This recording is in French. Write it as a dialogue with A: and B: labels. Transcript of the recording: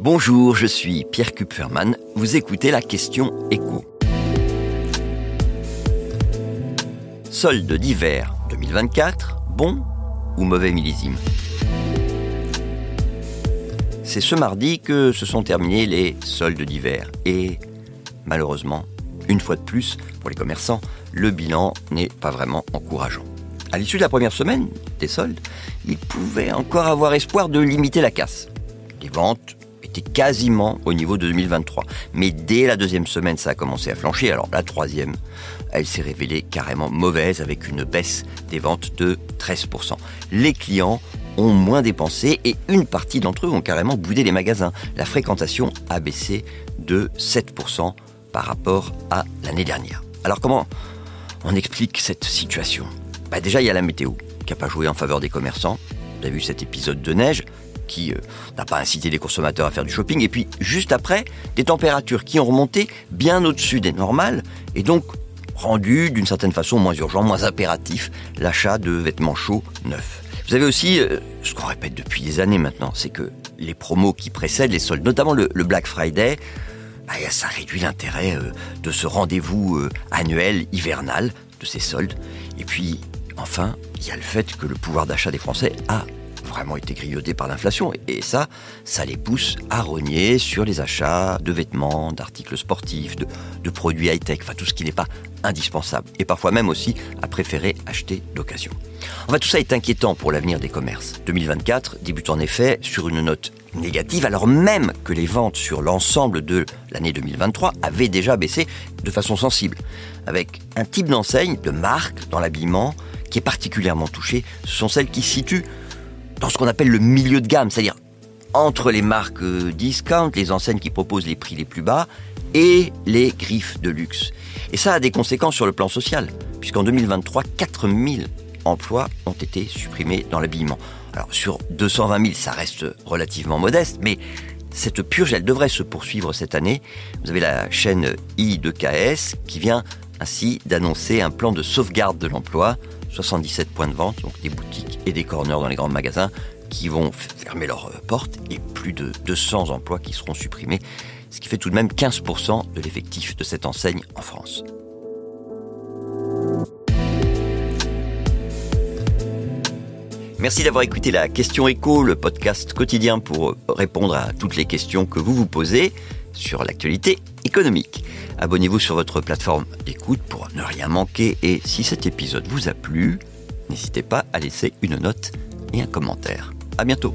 A: Bonjour, je suis Pierre Kupferman. Vous écoutez la question écho. Solde d'hiver 2024, bon ou mauvais millésime? C'est ce mardi que se sont terminés les soldes d'hiver et malheureusement, une fois de plus, pour les commerçants, le bilan n'est pas vraiment encourageant. À l'issue de la première semaine des soldes, ils pouvaient encore avoir espoir de limiter la casse. Les ventes quasiment au niveau de 2023. Mais dès la deuxième semaine, ça a commencé à flancher. Alors la troisième, elle s'est révélée carrément mauvaise avec une baisse des ventes de 13%. Les clients ont moins dépensé et une partie d'entre eux ont carrément boudé les magasins. La fréquentation a baissé de 7% par rapport à l'année dernière. Alors comment on explique cette situation? Bah Déjà, il y a la météo qui n'a pas joué en faveur des commerçants. Vous avez vu cet épisode de neige qui euh, n'a pas incité les consommateurs à faire du shopping. Et puis, juste après, des températures qui ont remonté bien au-dessus des normales et donc rendu d'une certaine façon moins urgent, moins impératif l'achat de vêtements chauds neufs. Vous avez aussi euh, ce qu'on répète depuis des années maintenant, c'est que les promos qui précèdent les soldes, notamment le, Black Friday, bah, ça réduit l'intérêt euh, de ce rendez-vous annuel hivernal de ces soldes. Et puis, enfin, il y a le fait que le pouvoir d'achat des Français a vraiment été grignotés par l'inflation. Et ça, ça les pousse à rogner sur les achats de vêtements, d'articles sportifs, de, produits high-tech, enfin tout ce qui n'est pas indispensable. Et parfois même aussi à préférer acheter d'occasion. Enfin, tout ça est inquiétant pour l'avenir des commerces. 2024 débute en effet sur une note négative, alors même que les ventes sur l'ensemble de l'année 2023 avaient déjà baissé de façon sensible, avec un type d'enseigne, de marque dans l'habillement qui est particulièrement touché. Ce sont celles qui situent dans ce qu'on appelle le milieu de gamme, c'est-à-dire entre les marques euh, discount, les enseignes qui proposent les prix les plus bas, et les griffes de luxe. Et ça a des conséquences sur le plan social, puisqu'en 2023, 4000 emplois ont été supprimés dans l'habillement. Alors sur 220 000, ça reste relativement modeste, mais cette purge, elle devrait se poursuivre cette année. Vous avez la chaîne I2KS qui vient ainsi d'annoncer un plan de sauvegarde de l'emploi 77 points de vente, donc des boutiques et des corners dans les grands magasins qui vont fermer leurs euh, portes et plus de 200 emplois qui seront supprimés, ce qui fait tout de même 15% de l'effectif de cette enseigne en France. Merci d'avoir écouté la question écho, le podcast quotidien pour euh, répondre à toutes les questions que vous vous posez sur l'actualité Abonnez-vous sur votre plateforme d'écoute pour ne rien manquer et si cet épisode vous a plu, n'hésitez pas à laisser une note et un commentaire. À bientôt.